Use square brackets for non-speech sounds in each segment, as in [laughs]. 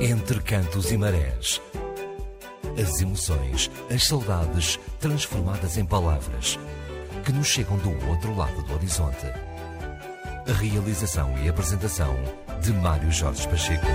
Entre cantos e marés. As emoções, as saudades transformadas em palavras que nos chegam do outro lado do horizonte. A realização e apresentação de Mário Jorge Pacheco.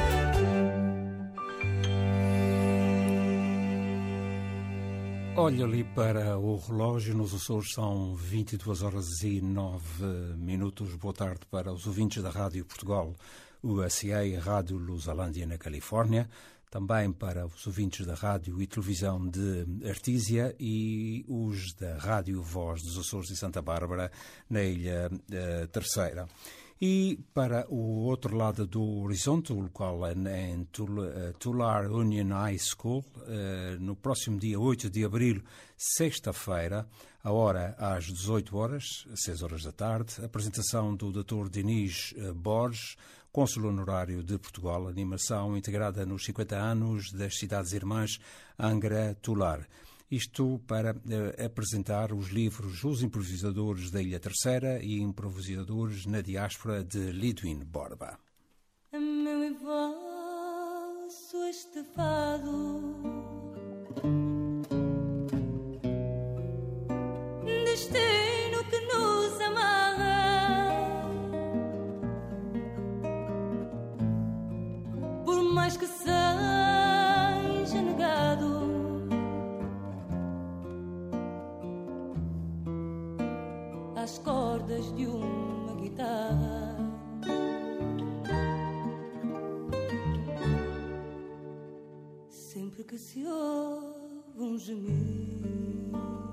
Olha ali para o relógio, nos Açores são 22 horas e 9 minutos. Boa tarde para os ouvintes da Rádio Portugal, USA Rádio Lusalândia na Califórnia, também para os ouvintes da Rádio e Televisão de Artísia e os da Rádio Voz dos Açores e Santa Bárbara na Ilha uh, Terceira. E para o outro lado do horizonte, o local é em Tular Union High School, no próximo dia 8 de abril, sexta-feira, a hora às 18 horas, 6 horas da tarde, apresentação do Dr. Diniz Borges, cônsul honorário de Portugal, animação integrada nos 50 anos das cidades irmãs Angra Tular. Isto para uh, apresentar os livros Os Improvisadores da Ilha Terceira e Improvisadores na Diáspora de Lidwin Borba. Meu e vosso este fado Destino que se ouve um gemido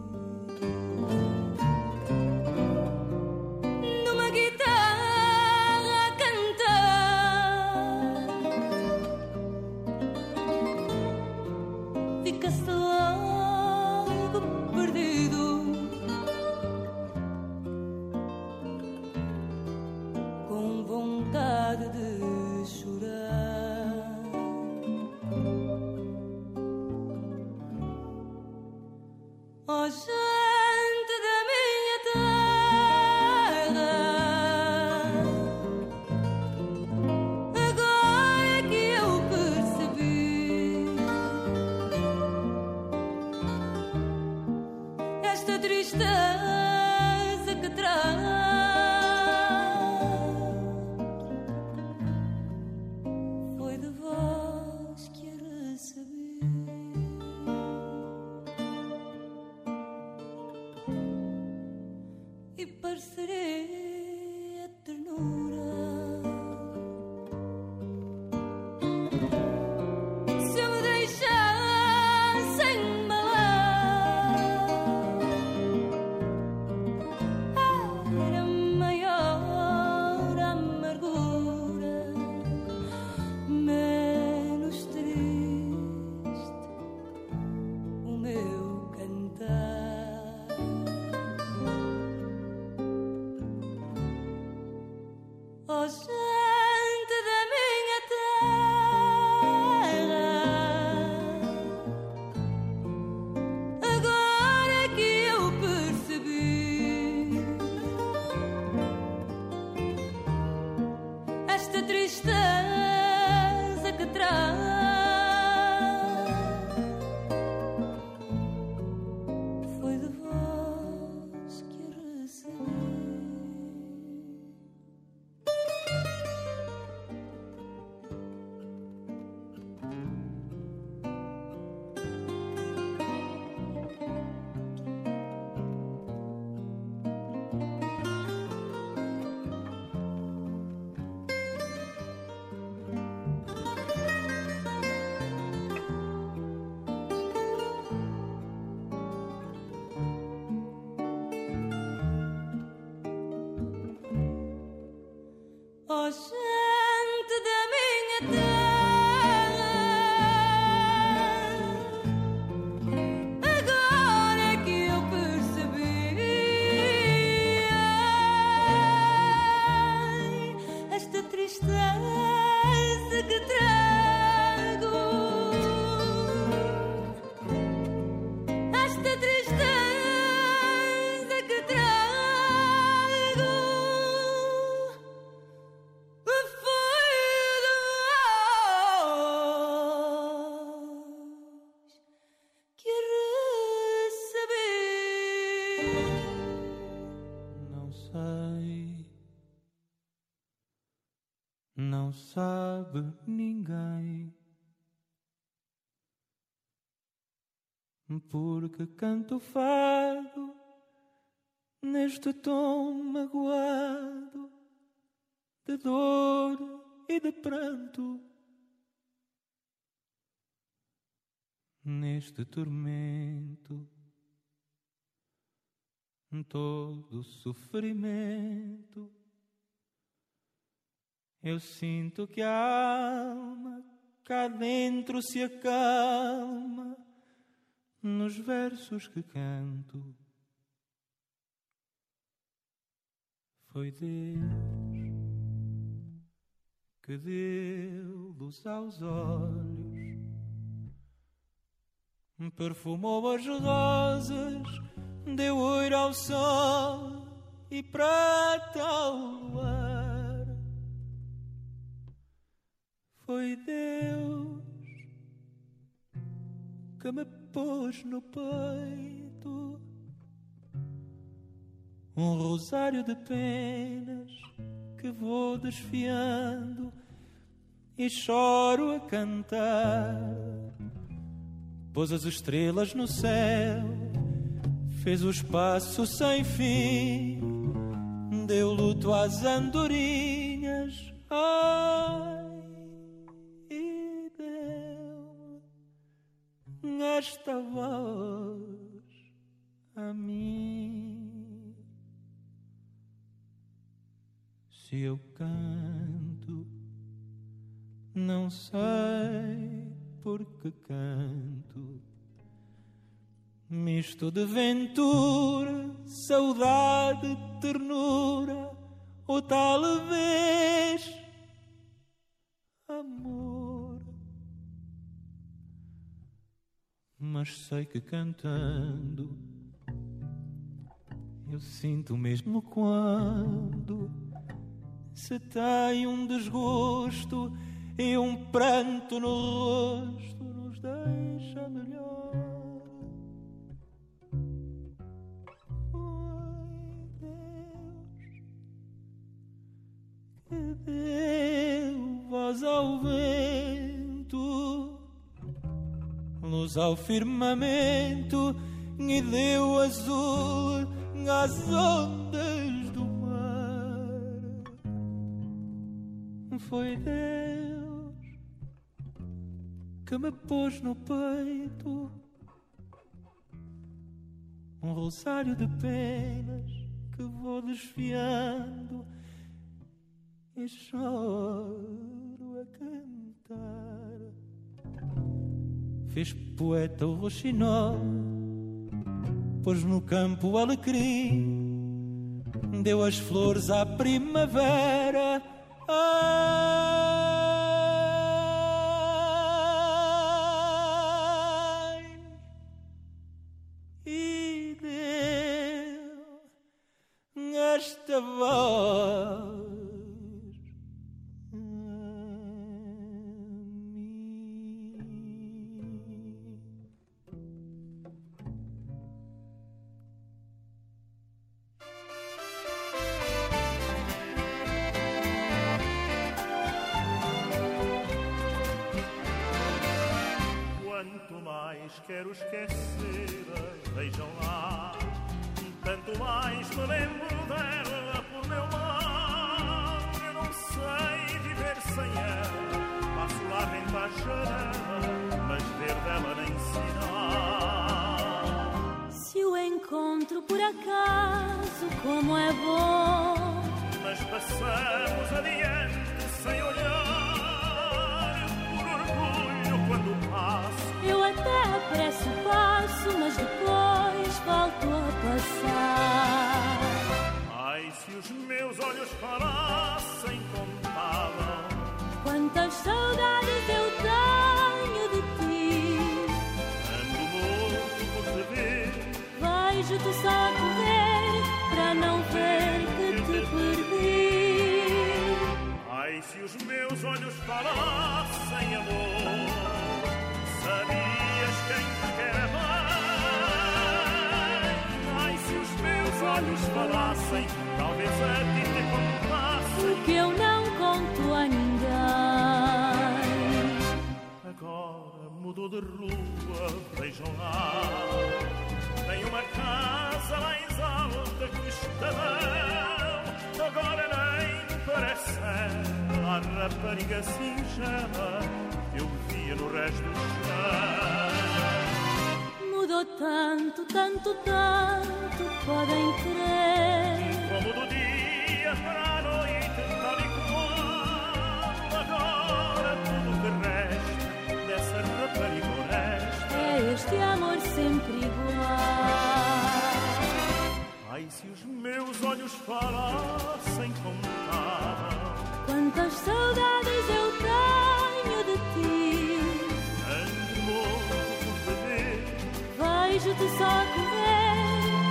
Porque canto fado neste tom magoado de dor e de pranto. Neste tormento, todo sofrimento, eu sinto que a alma cá dentro se acalma nos versos que canto. Foi Deus que deu luz aos olhos, perfumou as rosas, deu ouro ao sol e prata ao luar. Foi Deus que me pôs no peito um rosário de penas que vou desfiando e choro a cantar. Pôs as estrelas no céu, fez o espaço sem fim, deu luto às andorinhas. Ai, esta voz a mim. Se eu canto não sei por que canto, misto de ventura, saudade, ternura, ou talvez amor. Mas sei que cantando eu sinto mesmo quando se tem um desgosto e um pranto no rosto nos deixa melhor. Foi Deus que deu voz ao vento, luz ao firmamento e deu azul às ondas do mar. Foi Deus que me pôs no peito um rosário de penas que vou desfiando e choro a cantar. Fez poeta o roxinol, pôs no campo o alecrim, deu as flores à primavera. Ai, passar. Ai, se os meus olhos falassem, contavam. olhos falassem, talvez a ti te contasse o que eu não conto a ninguém. Agora mudou de rua, vejam lá. Tem uma casa mais alta que o estadão. Agora nem parece a rapariga singela que eu via no resto do chão. Tanto, tanto, tanto, podem crer. Como do dia para a noite, tal e qual. Agora tudo que resta dessa rapariga honesta. É este amor sempre igual. Ai, se os meus olhos falassem contavam Quantas saudades eu Só correr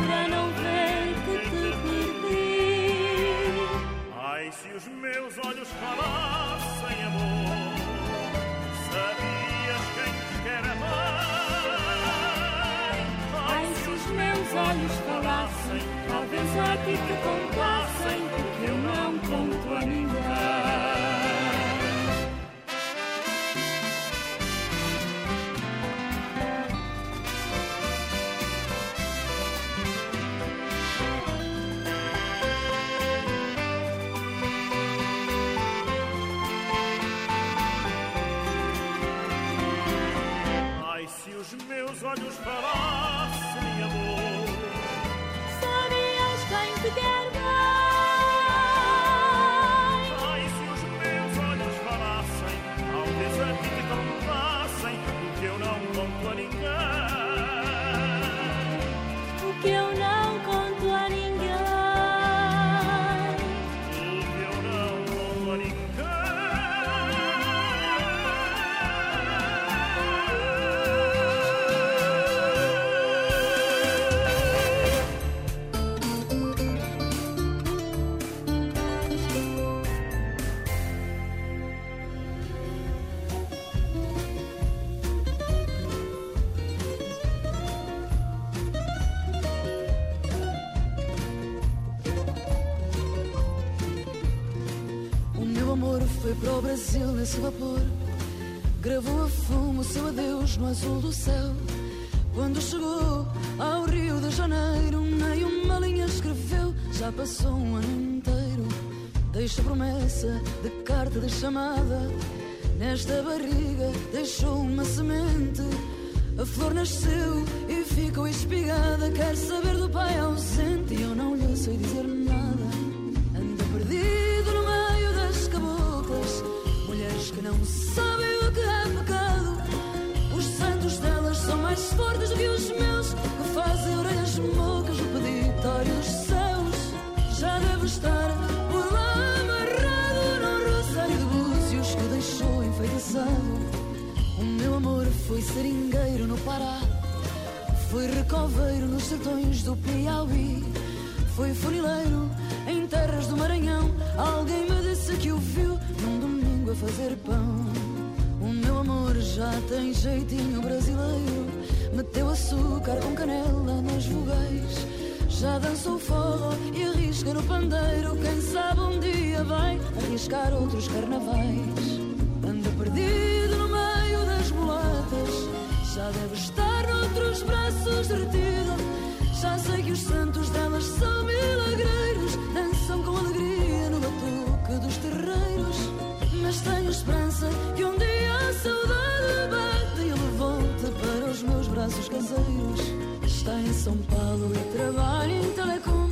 para não ver que te perdi. Ai, se os meus olhos falassem amor Sabias quem te quer amar Ai, se os meus olhos falassem, talvez a ti te contassem, meus olhos amor foi para o Brasil nesse vapor. Gravou a fumo o seu adeus no azul do céu. Quando chegou ao Rio de Janeiro, nem uma linha escreveu. Já passou um ano inteiro. Deixa promessa de carta de chamada. Nesta barriga deixou uma semente. A flor nasceu e ficou espigada. Quer saber do pai ausente e eu não lhe sei dizer nada. Que não sabem o que é pecado. Os santos delas são mais fortes do que os meus Que fazem orelhas mocas no dos céus Já deve estar por lá amarrado Num rosário de búzios que deixou enfeitiçado. O meu amor foi seringueiro no Pará foi recoveiro nos sertões do Piauí Foi funileiro em terras do Maranhão. Alguém me disse que o viu fazer pão. O meu amor já tem jeitinho brasileiro. Meteu açúcar com canela nas vogais Já dançou forró e arrisca no pandeiro. Quem sabe um dia vai arriscar outros carnavais. Anda perdido no meio das mulatas. Já deve estar noutros braços derretida Já sei que os santos delas são milagreiros Mas tenho esperança que um dia a saudade bate E levou-te para os meus braços caseiros. Está em São Paulo e trabalha em telecom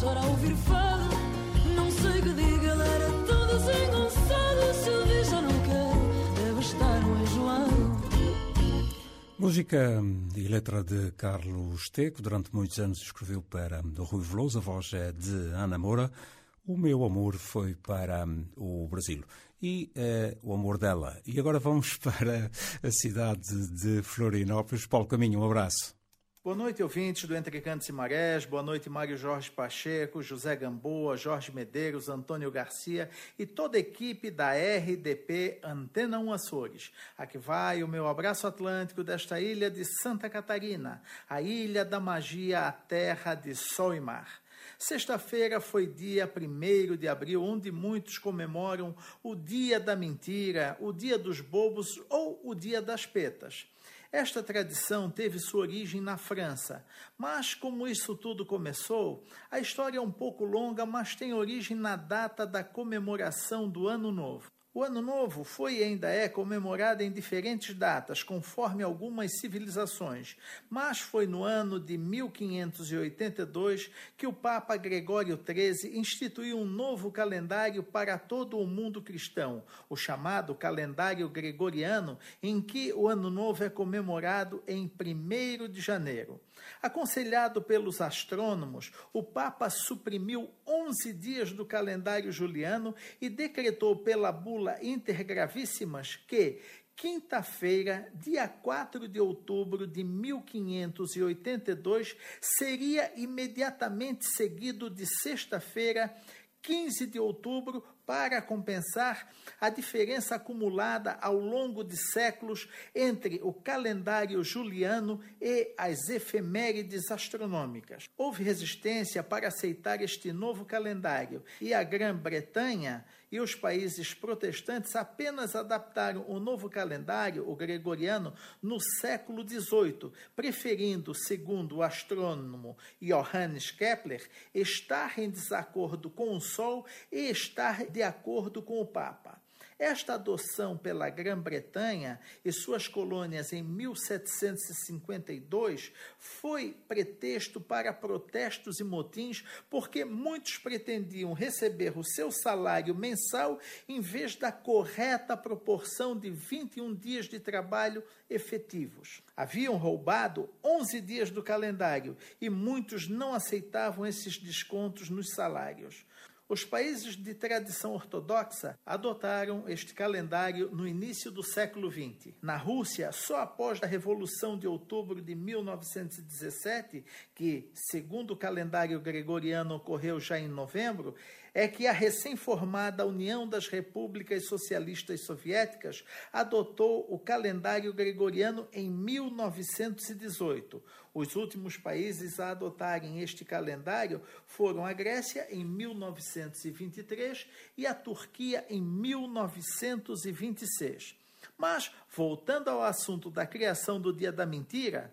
chora ao ouvir fado Não sei que diga, era desengonçado Se o vi já não quero, deve estar um enjoado Música e letra de Carlos Teco, durante muitos anos escreveu para Rui Veloso, a voz é de Ana Moura. O meu amor foi para hum, o Brasil. e uh, o amor dela. E agora vamos [laughs] para a cidade de Florianópolis. Paulo Caminho, um abraço. Boa noite, ouvintes do Entre Cantos e Marés. Boa noite, Mário Jorge Pacheco, José Gamboa, Jorge Medeiros, Antônio Garcia e toda a equipe da RDP Antena 1 Açores. Aqui vai o meu abraço atlântico desta ilha de Santa Catarina, a ilha da magia, a terra de sol e mar. Sexta-feira foi dia 1 de abril, onde muitos comemoram o dia da mentira, o dia dos bobos ou o dia das petas. Esta tradição teve sua origem na França, mas como isso tudo começou, a história é um pouco longa, mas tem origem na data da comemoração do Ano Novo. O Ano Novo foi e ainda é comemorado em diferentes datas, conforme algumas civilizações, mas foi no ano de 1582 que o Papa Gregório XIII instituiu um novo calendário para todo o mundo cristão, o chamado calendário gregoriano, em que o Ano Novo é comemorado em 1 de janeiro. Aconselhado pelos astrônomos, o Papa suprimiu 11 dias do calendário juliano e decretou pela bula Intergravíssimas que quinta-feira, dia 4 de outubro de 1582, seria imediatamente seguido de sexta-feira, 15 de outubro, para compensar a diferença acumulada ao longo de séculos entre o calendário juliano e as efemérides astronômicas. Houve resistência para aceitar este novo calendário e a Grã-Bretanha e os países protestantes apenas adaptaram o novo calendário, o gregoriano, no século XVIII, preferindo, segundo o astrônomo Johannes Kepler, estar em desacordo com o Sol e estar de acordo com o Papa. Esta adoção pela Grã-Bretanha e suas colônias em 1752 foi pretexto para protestos e motins, porque muitos pretendiam receber o seu salário mensal em vez da correta proporção de 21 dias de trabalho efetivos. Haviam roubado 11 dias do calendário e muitos não aceitavam esses descontos nos salários. Os países de tradição ortodoxa adotaram este calendário no início do século XX. Na Rússia, só após a Revolução de Outubro de 1917, que, segundo o calendário gregoriano, ocorreu já em novembro, é que a recém-formada União das Repúblicas Socialistas Soviéticas adotou o calendário gregoriano em 1918. Os últimos países a adotarem este calendário foram a Grécia em 1923 e a Turquia em 1926. Mas, voltando ao assunto da criação do Dia da Mentira,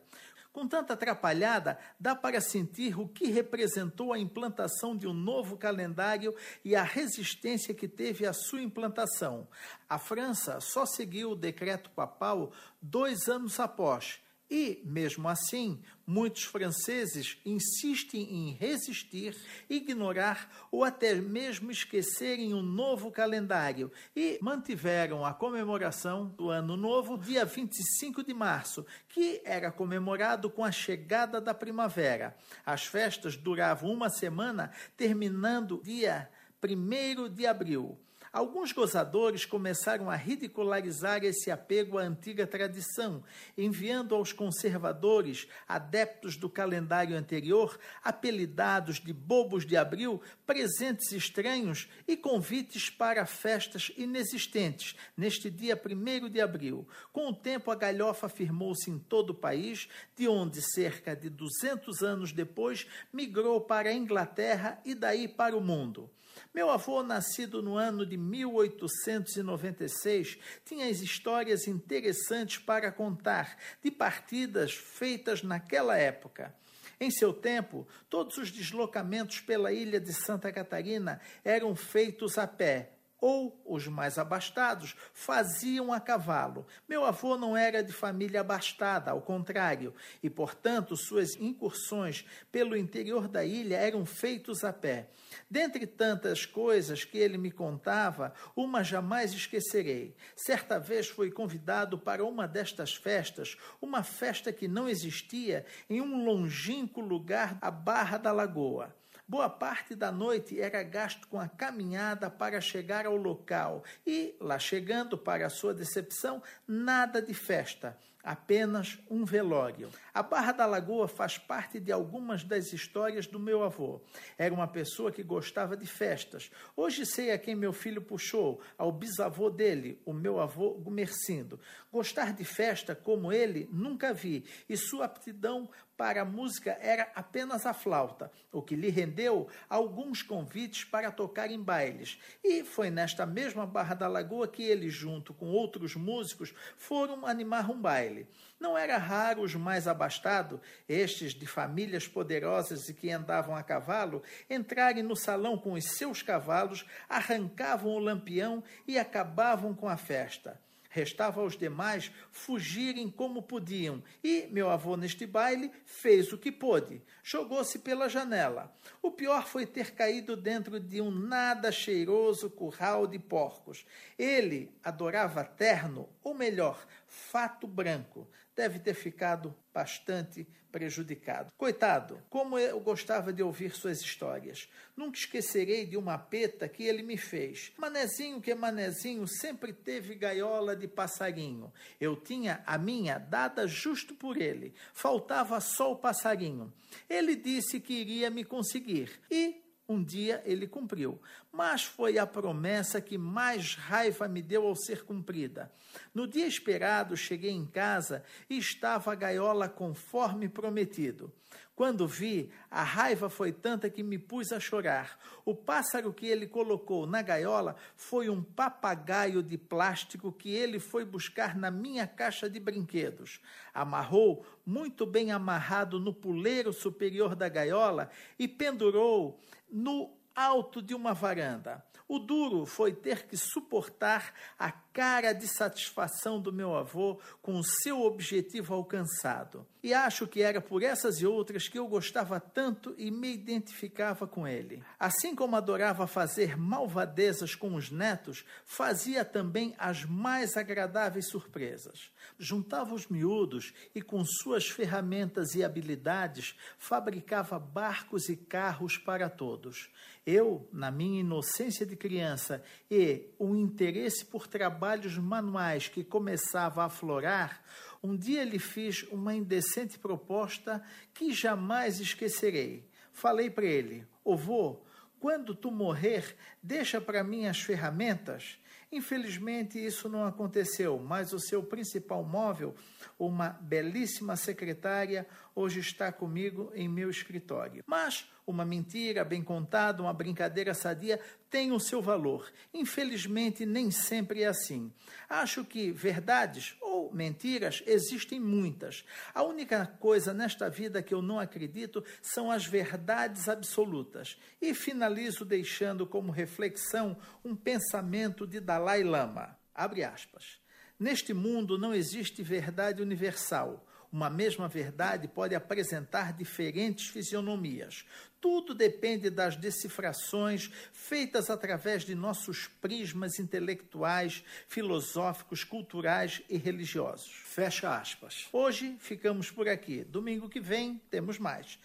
com tanta atrapalhada, dá para sentir o que representou a implantação de um novo calendário e a resistência que teve à sua implantação. A França só seguiu o decreto papal dois anos após e, mesmo assim, muitos franceses insistem em resistir, ignorar ou até mesmo esquecerem o um novo calendário e mantiveram a comemoração do Ano Novo dia 25 de março, que era comemorado com a chegada da primavera. As festas duravam uma semana, terminando dia 1 de abril. Alguns gozadores começaram a ridicularizar esse apego à antiga tradição, enviando aos conservadores, adeptos do calendário anterior, apelidados de bobos de abril, presentes estranhos e convites para festas inexistentes neste dia 1 de abril. Com o tempo, a galhofa firmou-se em todo o país, de onde, cerca de 200 anos depois, migrou para a Inglaterra e daí para o mundo. Meu avô, nascido no ano de 1896, tinha as histórias interessantes para contar de partidas feitas naquela época. Em seu tempo, todos os deslocamentos pela ilha de Santa Catarina eram feitos a pé, ou os mais abastados faziam a cavalo. Meu avô não era de família abastada, ao contrário, e portanto suas incursões pelo interior da ilha eram feitos a pé. Dentre tantas coisas que ele me contava, uma jamais esquecerei. Certa vez foi convidado para uma destas festas, uma festa que não existia em um longínquo lugar à Barra da Lagoa. Boa parte da noite era gasto com a caminhada para chegar ao local e, lá chegando, para sua decepção, nada de festa apenas um velório. A Barra da Lagoa faz parte de algumas das histórias do meu avô. Era uma pessoa que gostava de festas. Hoje sei a quem meu filho puxou, ao bisavô dele, o meu avô Gumercindo. Gostar de festa como ele nunca vi, e sua aptidão para a música era apenas a flauta, o que lhe rendeu alguns convites para tocar em bailes. E foi nesta mesma Barra da Lagoa que ele, junto com outros músicos, foram animar um baile. Não era raro os mais abastados, estes de famílias poderosas e que andavam a cavalo, entrarem no salão com os seus cavalos, arrancavam o lampião e acabavam com a festa. Restava aos demais fugirem como podiam, e meu avô, neste baile, fez o que pôde. Jogou-se pela janela. O pior foi ter caído dentro de um nada cheiroso curral de porcos. Ele adorava terno, ou melhor, fato branco. Deve ter ficado bastante prejudicado. Coitado, como eu gostava de ouvir suas histórias. Nunca esquecerei de uma peta que ele me fez. Manezinho que manezinho sempre teve gaiola de passarinho. Eu tinha a minha dada justo por ele. Faltava só o passarinho. Ele disse que iria me conseguir. E um dia ele cumpriu, mas foi a promessa que mais raiva me deu ao ser cumprida. No dia esperado, cheguei em casa e estava a gaiola conforme prometido. Quando vi, a raiva foi tanta que me pus a chorar. O pássaro que ele colocou na gaiola foi um papagaio de plástico que ele foi buscar na minha caixa de brinquedos. Amarrou, muito bem amarrado no puleiro superior da gaiola e pendurou no alto de uma varanda. O duro foi ter que suportar a cara de satisfação do meu avô com o seu objetivo alcançado. E acho que era por essas e outras que eu gostava tanto e me identificava com ele. Assim como adorava fazer malvadezas com os netos, fazia também as mais agradáveis surpresas. Juntava os miúdos e, com suas ferramentas e habilidades, fabricava barcos e carros para todos. Eu, na minha inocência de criança e o interesse por trabalhos manuais que começava a aflorar, um dia lhe fiz uma indecente proposta que jamais esquecerei. Falei para ele: Ovô, quando tu morrer, deixa para mim as ferramentas. Infelizmente, isso não aconteceu, mas o seu principal móvel, uma belíssima secretária, hoje está comigo em meu escritório. Mas uma mentira bem contada, uma brincadeira sadia, tem o seu valor. Infelizmente, nem sempre é assim. Acho que verdades ou mentiras existem muitas. A única coisa nesta vida que eu não acredito são as verdades absolutas. E finalizo deixando como reflexão um pensamento de Dalai Lama. Abre aspas. Neste mundo não existe verdade universal. Uma mesma verdade pode apresentar diferentes fisionomias. Tudo depende das decifrações feitas através de nossos prismas intelectuais, filosóficos, culturais e religiosos. Fecha aspas. Hoje ficamos por aqui. Domingo que vem temos mais.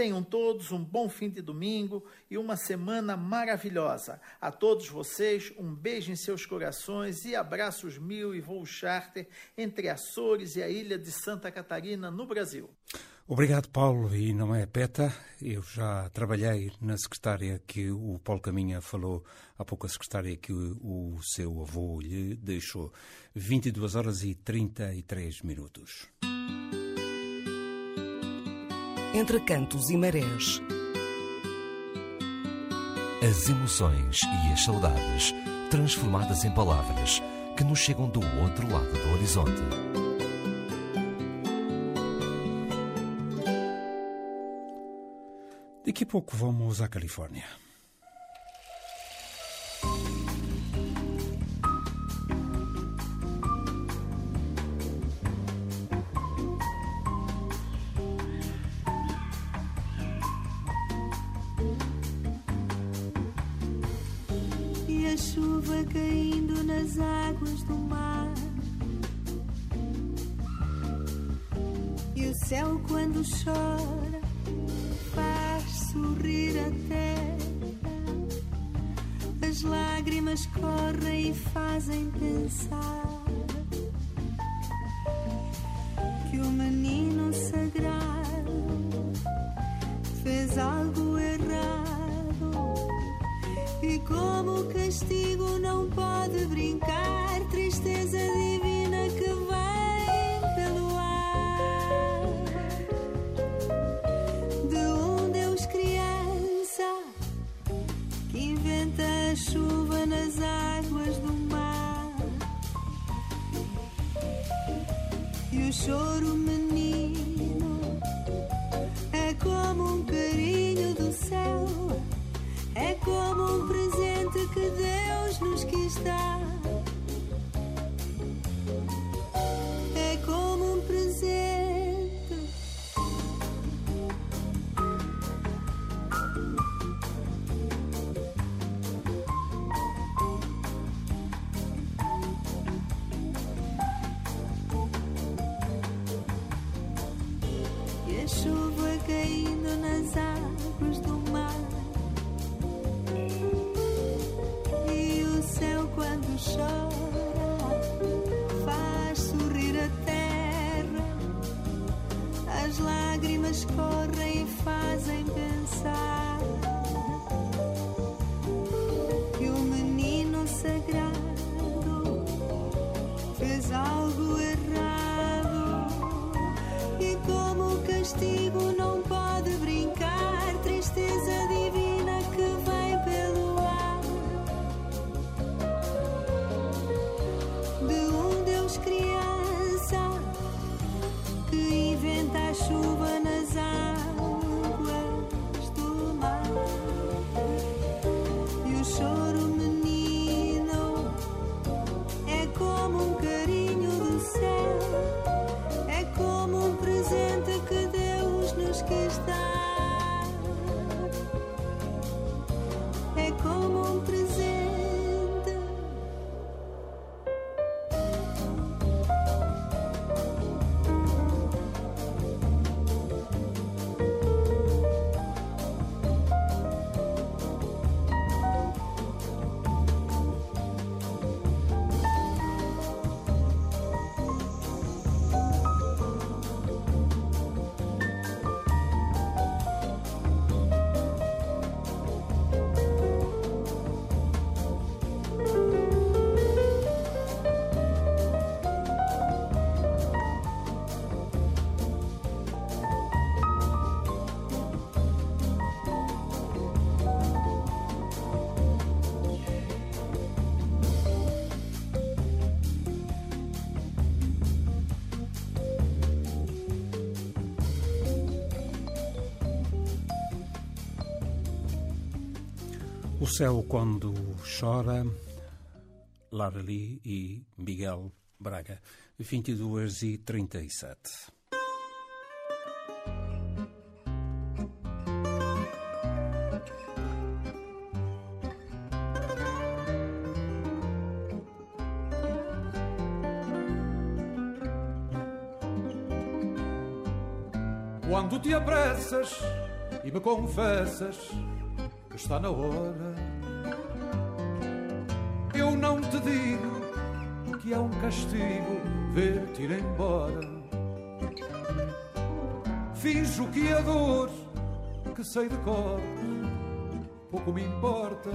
Tenham todos um bom fim de domingo e uma semana maravilhosa. A todos vocês, um beijo em seus corações e abraços mil e voo charter entre Açores e a ilha de Santa Catarina, no Brasil. Obrigado, Paulo. E não é peta, eu já trabalhei na secretária que o Paulo Caminha falou há pouco, a secretária que o, o seu avô lhe deixou. 22 horas e 33 minutos. Entre cantos e marés. As emoções e as saudades transformadas em palavras que nos chegam do outro lado do horizonte. Daqui a pouco vamos à Califórnia. Chora faz sorrir a terra. As lágrimas correm e fazem pensar que o menino sagrado fez algo errado e como castigo não pode brincar tristeza divina e O céu quando chora, Lara Lee e Miguel Braga, 22 e 37. Quando te apressas e me confessas está na hora, eu não te digo que é um castigo ver-te ir embora. Finjo que a dor que sei de cor pouco me importa.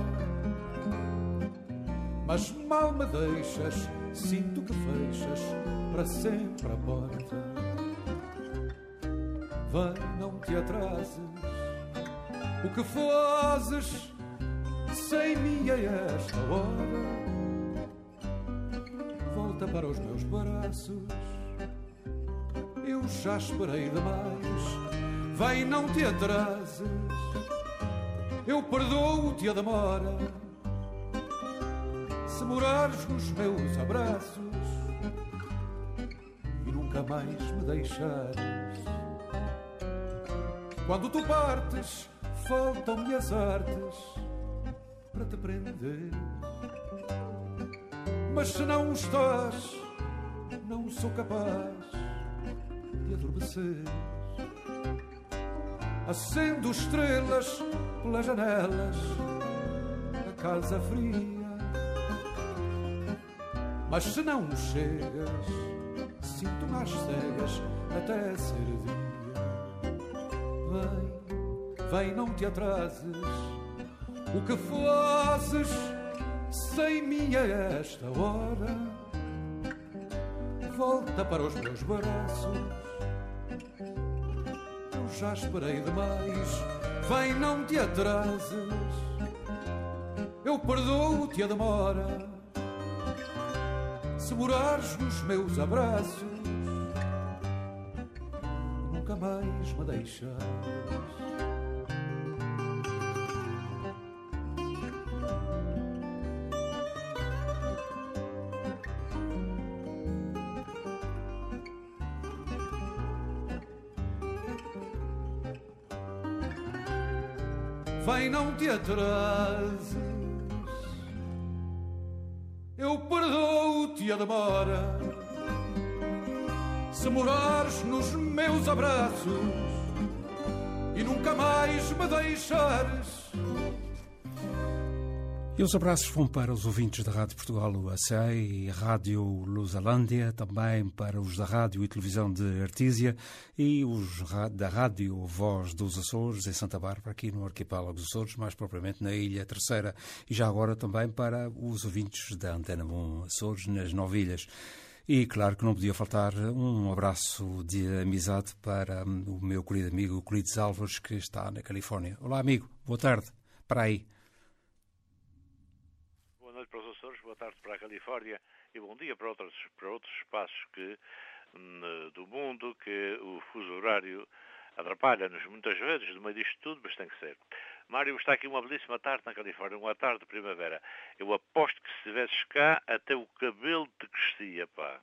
Mas mal me deixas, sinto que fechas para sempre a porta. Vem, não te atrases. O que fazes sem mim a esta hora? Volta para os meus braços. Eu já esperei demais. Vem, não te atrases. Eu perdoo-te a demora. Se morares nos meus abraços e nunca mais me deixares. Quando tu partes, faltam-me as artes para te prender. Mas se não estás, não sou capaz de adormecer. acendo estrelas pelas janelas da casa fria. Mas se não chegas, sinto mais cegas até ser dia. Vem, não te atrases. O que fazes sem mim a esta hora? Volta para os meus braços. Eu já esperei demais. Vem, não te atrases. Eu perdoo-te a demora se morares nos meus abraços, nunca mais me deixas. Eu perdoo-te a demora. Se morares nos meus abraços e nunca mais me deixares e os abraços vão para os ouvintes da Rádio Portugal USA e Rádio Lusalândia, também para os da Rádio e Televisão de Artísia e os da Rádio Voz dos Açores, em Santa Bárbara, aqui no Arquipélago dos Açores, mais propriamente na Ilha Terceira, e já agora também para os ouvintes da Antena 1 Açores, nas Novilhas. E claro que não podia faltar um abraço de amizade para hum, o meu querido amigo Colides Álvares, que está na Califórnia. Olá, amigo, boa tarde. Para aí. Boa tarde para a Califórnia e bom dia para outros, para outros espaços que, do mundo que o fuso horário atrapalha-nos muitas vezes no meio disto tudo, mas tem que ser. Mário, está aqui uma belíssima tarde na Califórnia, uma tarde de primavera. Eu aposto que se estivesses cá, até o cabelo te crescia, pá.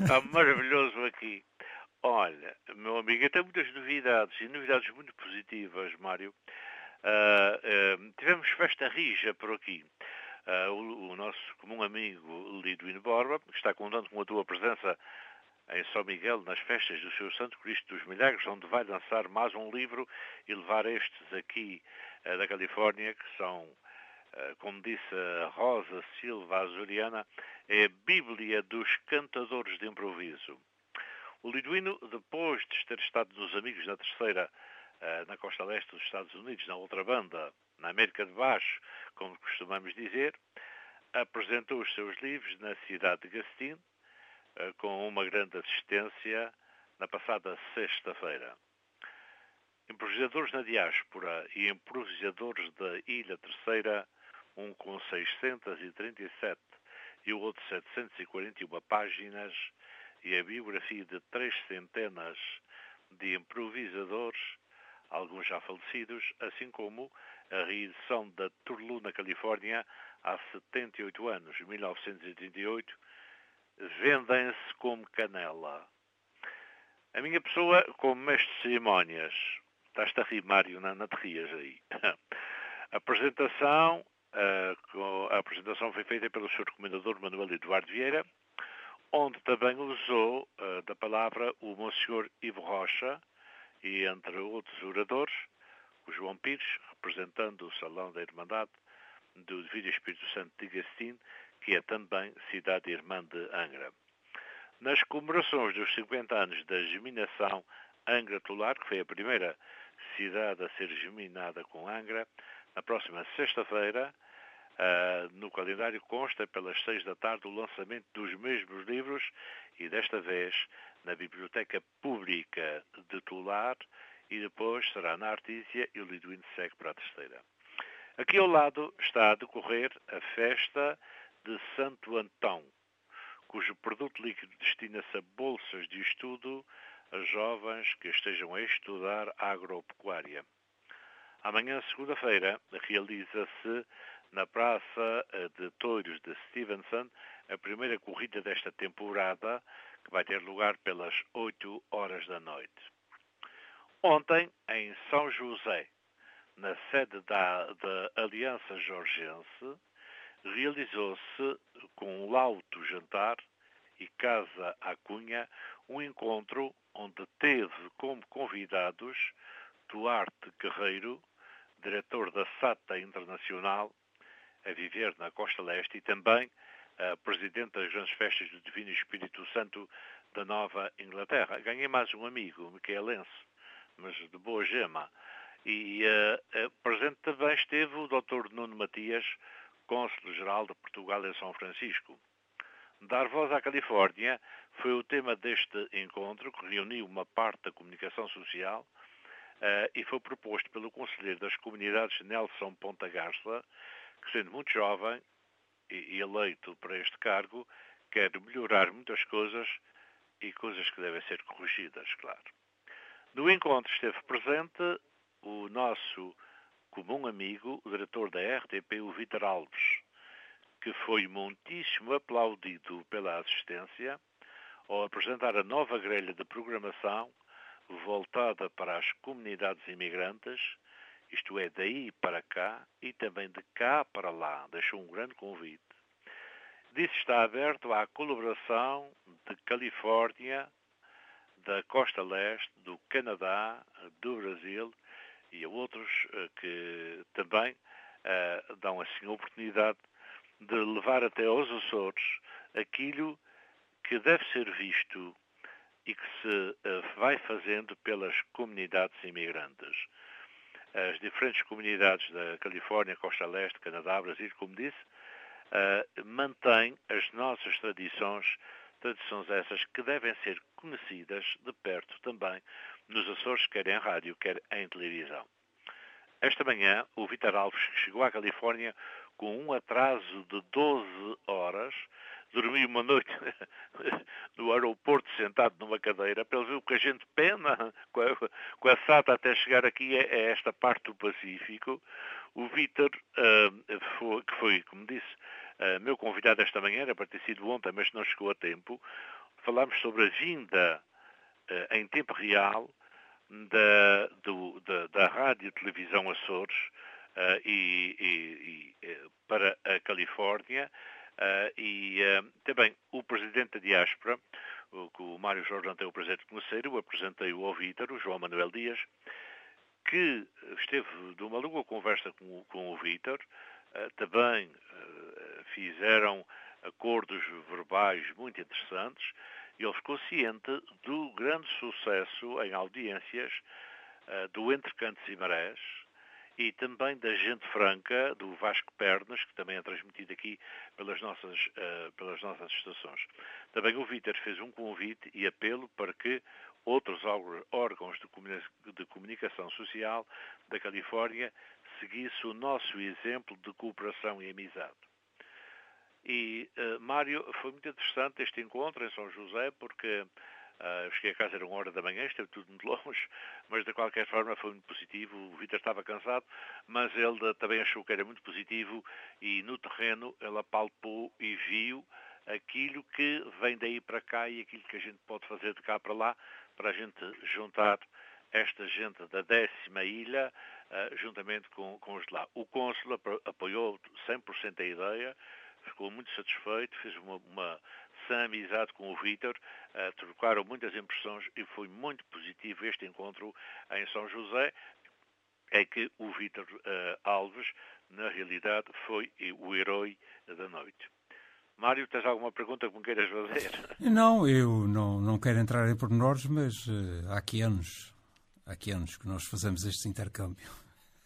está maravilhoso aqui. Olha, meu amigo, tem muitas novidades e novidades muito positivas, Mário. Uh, tivemos festa rija por aqui. Uh, o, o, nosso comum amigo Liduino Borba, que está contando com a tua presença em São Miguel, nas festas do seu Santo Cristo dos Milagres, onde vai lançar mais um livro e levar estes aqui da Califórnia, que são, como disse a Rosa Silva Azuriana, é a Bíblia dos Cantadores de Improviso. O Liduino, depois de ter estado nos Amigos na Terceira na costa leste dos Estados Unidos, na outra banda, na América de Baixo, como costumamos dizer, apresentou os seus livros na cidade de Gastin, eh, com uma grande assistência na passada sexta-feira. Improvisadores na diáspora e improvisadores da Ilha Terceira, um com 637 e o outro 741 páginas, e a biografia de três centenas de improvisadores alguns já falecidos, assim como a reedição da Turlu na Califórnia há 78 anos, 1938, vendem-se como canela. A minha pessoa, como mestre de cerimónias, estás-te a rir, Mário, não, não te rias aí. [laughs] A apresentação, a, a apresentação foi feita pelo Sr. Comendador Manuel Eduardo Vieira, onde também usou da palavra o Monsenhor Ivo Rocha, e entre outros oradores, o João Pires, representando o Salão da Irmandade do Divino Espírito Santo de Gastin, que é também cidade irmã de Angra. Nas comemorações dos 50 anos da geminação Angra Tular, que foi a primeira cidade a ser geminada com Angra, na próxima sexta-feira, uh, no calendário consta pelas seis da tarde o lançamento dos mesmos livros e desta vez na Biblioteca Pública de Tular e depois será na Artísia e o Liduíno segue para a terceira. Aqui ao lado está a decorrer a festa de Santo Antão, cujo produto líquido destina-se a bolsas de estudo a jovens que estejam a estudar agropecuária. Amanhã, segunda-feira, realiza-se na Praça de Touros de Stevenson a primeira corrida desta temporada, que vai ter lugar pelas 8 horas da noite. Ontem, em São José, na sede da, da Aliança Jorgense, realizou-se com um lauto jantar e Casa à Cunha, um encontro onde teve como convidados Duarte Guerreiro, diretor da SATA Internacional, a viver na Costa Leste, e também presidente das grandes festas do Divino Espírito Santo da Nova Inglaterra. Ganhei mais um amigo, micaelense, mas de boa gema. E uh, presente também esteve o Dr. Nuno Matias, Cônsul-Geral de Portugal em São Francisco. Dar voz à Califórnia foi o tema deste encontro, que reuniu uma parte da comunicação social uh, e foi proposto pelo Conselheiro das Comunidades Nelson Ponta Garça, que sendo muito jovem eleito para este cargo, quer melhorar muitas coisas e coisas que devem ser corrigidas, claro. No encontro esteve presente o nosso comum amigo, o diretor da RTP, o Vitor Alves, que foi muitíssimo aplaudido pela assistência ao apresentar a nova grelha de programação voltada para as comunidades imigrantes, isto é, daí para cá e também de cá para lá. Deixou um grande convite. Disse está aberto à colaboração de Califórnia, da Costa Leste, do Canadá, do Brasil e a outros uh, que também uh, dão assim a oportunidade de levar até aos Açores aquilo que deve ser visto e que se uh, vai fazendo pelas comunidades imigrantes. As diferentes comunidades da Califórnia, Costa Leste, Canadá, Brasil, como disse, mantêm as nossas tradições, tradições essas que devem ser conhecidas de perto também nos Açores, quer em rádio, quer em televisão. Esta manhã, o Vitor Alves chegou à Califórnia com um atraso de 12 horas, dormiu uma noite [laughs] no aeroporto sentado numa cadeira, para ele ver o que a gente pena com a, com a SATA até chegar aqui a, a esta parte do Pacífico. O Vitor, uh, que foi, como disse, uh, meu convidado esta manhã, era para ter sido ontem, mas não chegou a tempo, falámos sobre a vinda uh, em tempo real da, do, da, da Rádio Televisão Açores e, e, e, eh, para a Califórnia e uh, também o Presidente da Diáspora, o, que o Mário Jorge não tem o prazer de conhecer, eu apresentei-o ao Vítor, o João Manuel Dias, que esteve de uma longa conversa com, com o Vítor, também fizeram acordos verbais muito interessantes, ele ficou ciente do grande sucesso em audiências do Entre Cantos e Marés e também da Gente Franca, do Vasco Pernas, que também é transmitido aqui pelas nossas, uh, pelas nossas estações. Também o Vítor fez um convite e apelo para que outros órgãos de, comuni de comunicação social da Califórnia seguissem o nosso exemplo de cooperação e amizade. E, uh, Mário, foi muito interessante este encontro em São José, porque uh, cheguei a casa, era uma hora da manhã, esteve tudo muito [laughs] longe, mas de qualquer forma foi muito positivo. O Vitor estava cansado, mas ele também achou que era muito positivo e no terreno ele apalpou e viu aquilo que vem daí para cá e aquilo que a gente pode fazer de cá para lá, para a gente juntar esta gente da décima ilha, uh, juntamente com, com os de lá. O cônsul apoiou 100% a ideia, ficou muito satisfeito, fez uma, uma sã amizade com o Vítor, uh, trocaram muitas impressões e foi muito positivo este encontro em São José, é que o Vítor uh, Alves, na realidade, foi o herói da noite. Mário, tens alguma pergunta que me queiras fazer? Não, eu não, não quero entrar em pormenores, mas uh, há que anos, há que anos que nós fazemos este intercâmbio.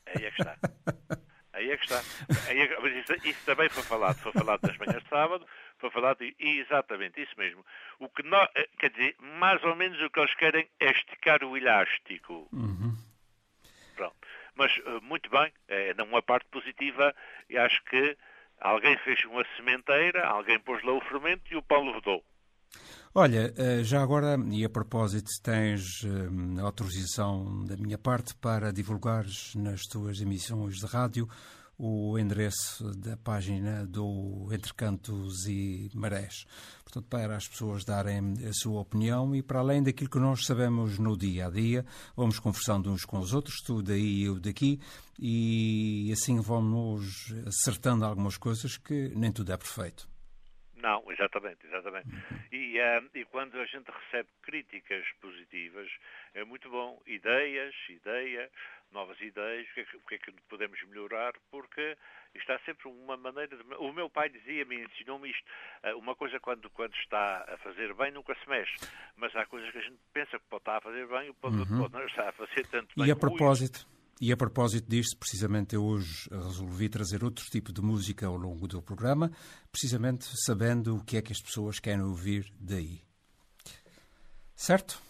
Aí é que está. [laughs] Aí é que está. É, mas isso, isso, também foi falado. Foi falado nas manhãs de sábado, foi falado, e exatamente isso mesmo. O que nós, eh, quer dizer, mais ou menos o que eles querem é esticar o elástico. Uhum. Pronto. Mas, eh, muito bem, é uma parte positiva, e acho que alguém fez uma sementeira, alguém pôs lá o fermento e o pão levedou. Olha, eh, já agora, e a propósito, tens autorização da minha parte para divulgares nas tuas emissões de rádio o endereço da página do Entre Cantos e Marés. Portanto, para as pessoas darem a sua opinião e para além daquilo que nós sabemos no dia a dia, vamos conversando uns com os outros, tu daí e eu daqui, e assim vamos acertando algumas coisas que nem tudo é perfeito. Não, exatamente, exatamente. E, uh, e quando a gente recebe críticas positivas, é muito bom. Ideias, ideia, novas ideias, o que, é que, que é que podemos melhorar, porque está sempre uma maneira de... O meu pai dizia-me, ensinou-me isto, uh, uma coisa quando, quando está a fazer bem nunca se mexe, mas há coisas que a gente pensa que pode estar a fazer bem, pode, uhum. pode não estar a fazer tanto bem. E a propósito... E a propósito disto, precisamente eu hoje resolvi trazer outro tipo de música ao longo do programa, precisamente sabendo o que é que as pessoas querem ouvir daí. Certo?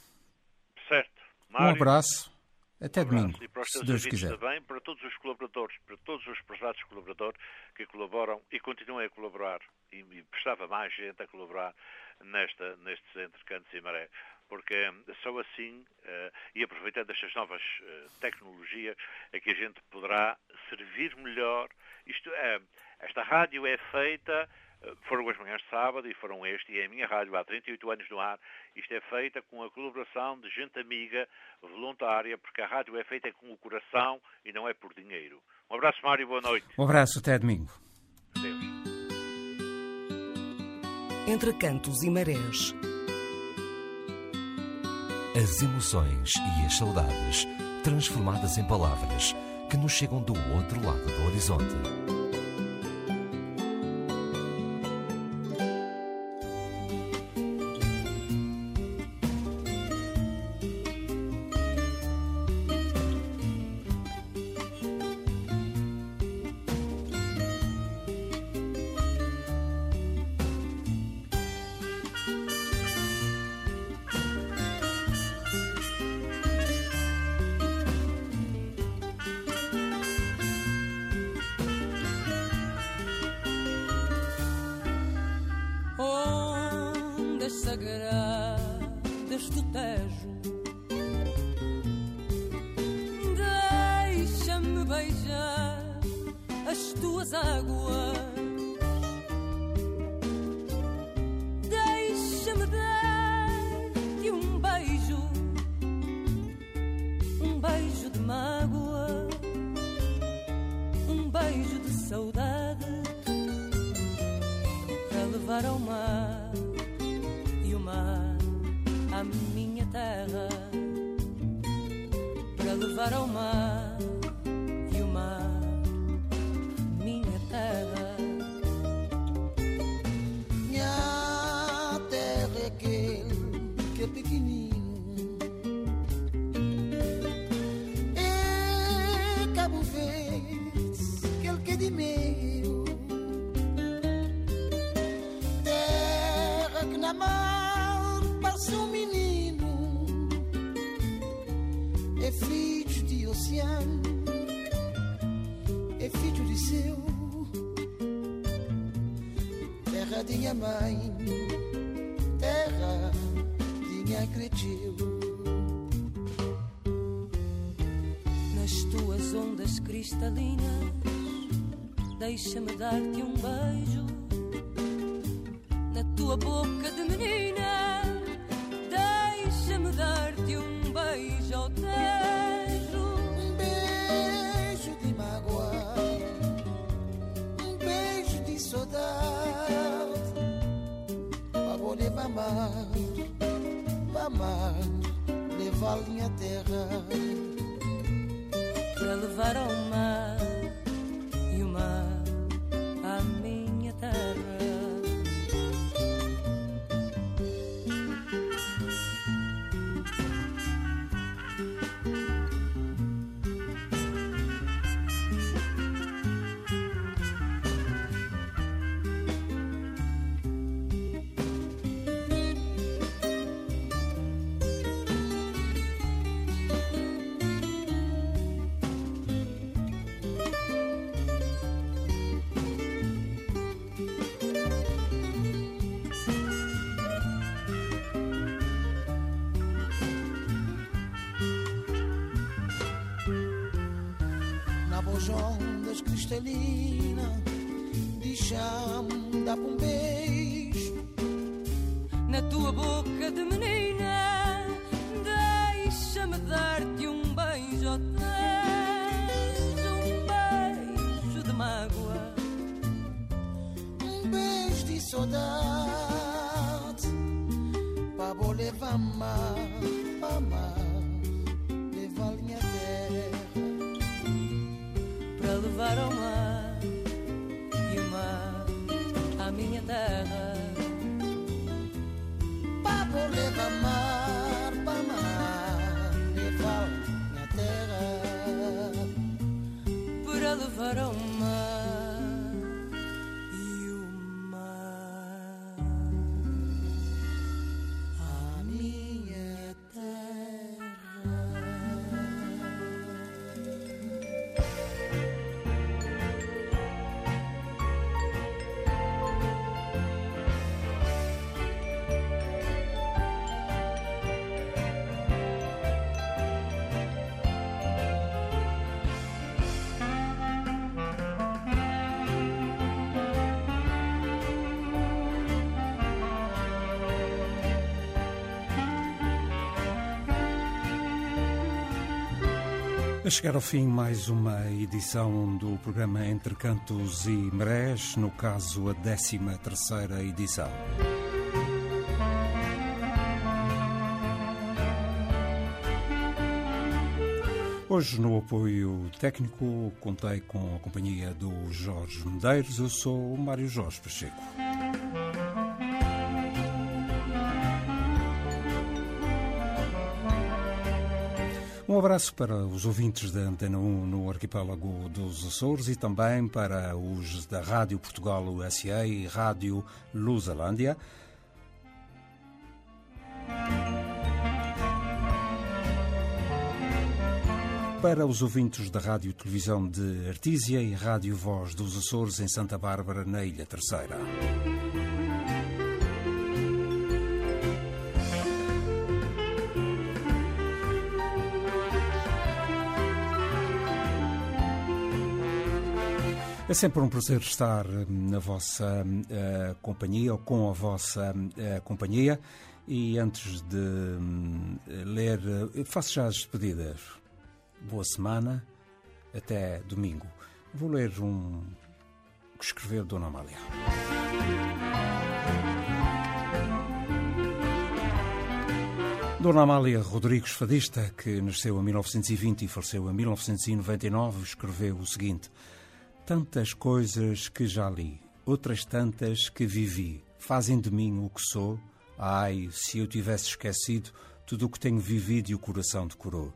Certo. Mário, um abraço. Até um abraço. domingo. E para os se Deus quiser. também, para todos os colaboradores, para todos os prezados colaboradores que colaboram e continuem a colaborar. E, e prestava mais gente a colaborar nesta, nestes entrecantos e maré porque só assim, uh, e aproveitando estas novas uh, tecnologias, é que a gente poderá servir melhor. Isto é, esta rádio é feita, uh, foram as manhãs de sábado e foram este, e é a minha rádio há 38 anos no ar. Isto é feita com a colaboração de gente amiga, voluntária, porque a rádio é feita com o coração e não é por dinheiro. Um abraço, Mário, boa noite. Um abraço, até domingo. Deus. Entre cantos e marés as emoções e as saudades transformadas em palavras que nos chegam do outro lado do horizonte. Deixa-me dar-te um feliz. A chegar ao fim, mais uma edição do programa Entre Cantos e Marés, no caso, a 13 terceira edição. Hoje, no apoio técnico, contei com a companhia do Jorge Medeiros. Eu sou o Mário Jorge Pacheco. Um abraço para os ouvintes da Antena 1 no arquipélago dos Açores e também para os da Rádio Portugal USA e Rádio Lusalândia. Para os ouvintes da Rádio Televisão de Artísia e Rádio Voz dos Açores em Santa Bárbara, na Ilha Terceira. É sempre um prazer estar na vossa uh, companhia ou com a vossa uh, companhia. E antes de ler, faço já as despedidas. Boa semana, até domingo. Vou ler um que escreveu Dona Amália. Dona Amália Rodrigues Fadista, que nasceu em 1920 e faleceu em 1999, escreveu o seguinte. Tantas coisas que já li, outras tantas que vivi, fazem de mim o que sou. Ai, se eu tivesse esquecido tudo o que tenho vivido e o coração decorou.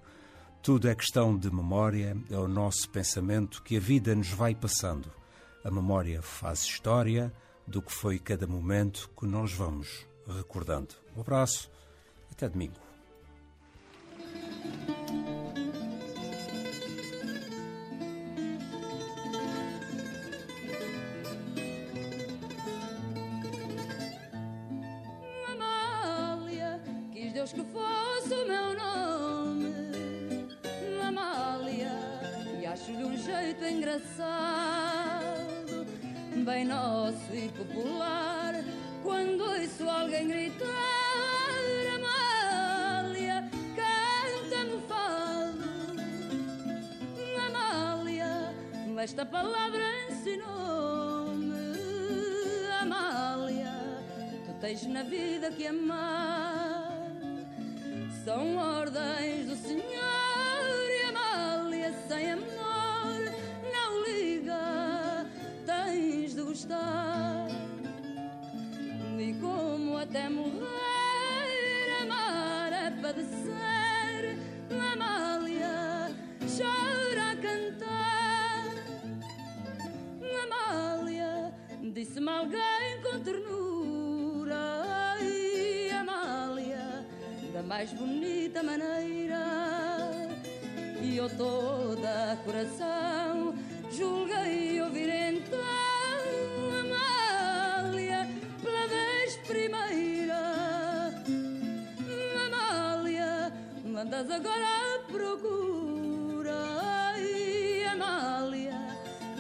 Tudo é questão de memória, é o nosso pensamento que a vida nos vai passando. A memória faz história do que foi cada momento que nós vamos recordando. Um abraço, até domingo. Engraçado, bem nosso e popular. Quando ouço alguém gritar, Amália, canta-me fado. Amália, esta palavra ensinou-me. Amália, tu tens na vida que amar. São ordens do Senhor e Amália sem amor E como até morrer, amar é padecer. Amália chora a cantar. Amália disse-me alguém com ternura. Ai, Amália, da mais bonita maneira. E eu toda coração agora procura. Ai, Amália,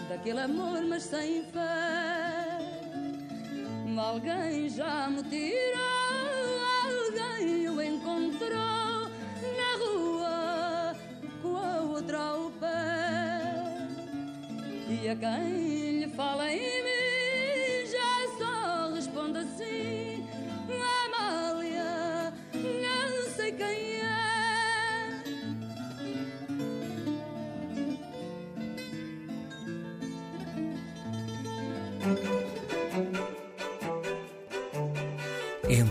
daquele amor, mas sem fé. Alguém já me tirou, alguém o encontrou na rua com a outra ao pé. E a quem